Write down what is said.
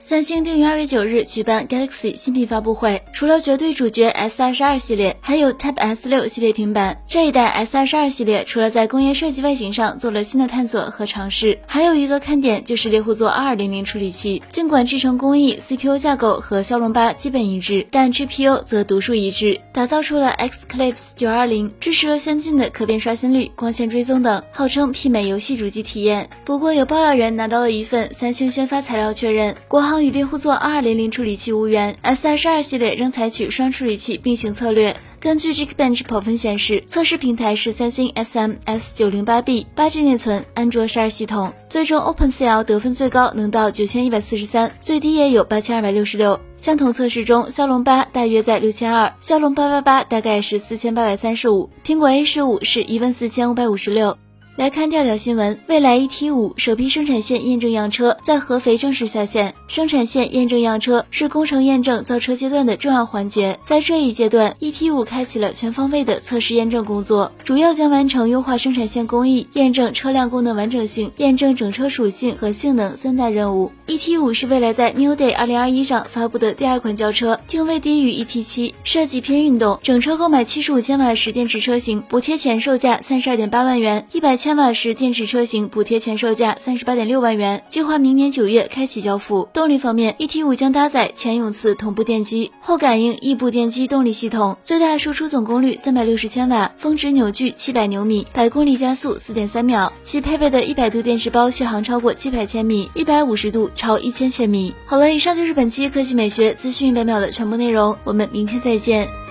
三星定于二月九日举办 Galaxy 新品发布会，除了绝对主角 S 二十二系列，还有 Tab S 六系列平板。这一代 S 二十二系列除了在工业设计外形上做了新的探索和尝试，还有一个看点就是猎户座二二零零处理器。尽管制程工艺、CPU 架构和骁龙八基本一致，但 GPU 则独树一帜，打造出了 Xclipse 九二零，支持了先进的可变刷新率、光线追踪等，号称媲美游戏主机体验。不过有爆料人拿到了一份三星宣发材料，确认国。与猎户座二二零零处理器无缘，S 二十二系列仍采取双处理器并行策略。根据 Geekbench 跑分显示，测试平台是三星 SM S 九零八 B，八 G 内存，安卓十二系统。最终 OpenCL 得分最高能到九千一百四十三，最低也有八千二百六十六。相同测试中，骁龙八大约在六千二，骁龙八八八大概是四千八百三十五，苹果 A 十五是一万四千五百五十六。来看调调新闻，蔚来 ET 五首批生产线验证样车在合肥正式下线。生产线验证样车是工程验证造车阶段的重要环节，在这一阶段，ET 五开启了全方位的测试验证工作，主要将完成优化生产线工艺、验证车辆功能完整性、验证整车属性和性能三大任务。ET 五是蔚来在 New Day 二零二一上发布的第二款轿车，定位低于 ET 七，设计偏运动，整车购买七十五千瓦时电池车型，补贴前售价三十二点八万元，一百千。千瓦时电池车型补贴前售价三十八点六万元，计划明年九月开启交付。动力方面，ET 五将搭载前永磁同步电机、后感应异步电机动力系统，最大输出总功率三百六十千瓦，峰值扭矩七百牛米，百公里加速四点三秒。其配备的一百度电池包续航超过七百千米，一百五十度超一千千米。好了，以上就是本期科技美学资讯一百秒的全部内容，我们明天再见。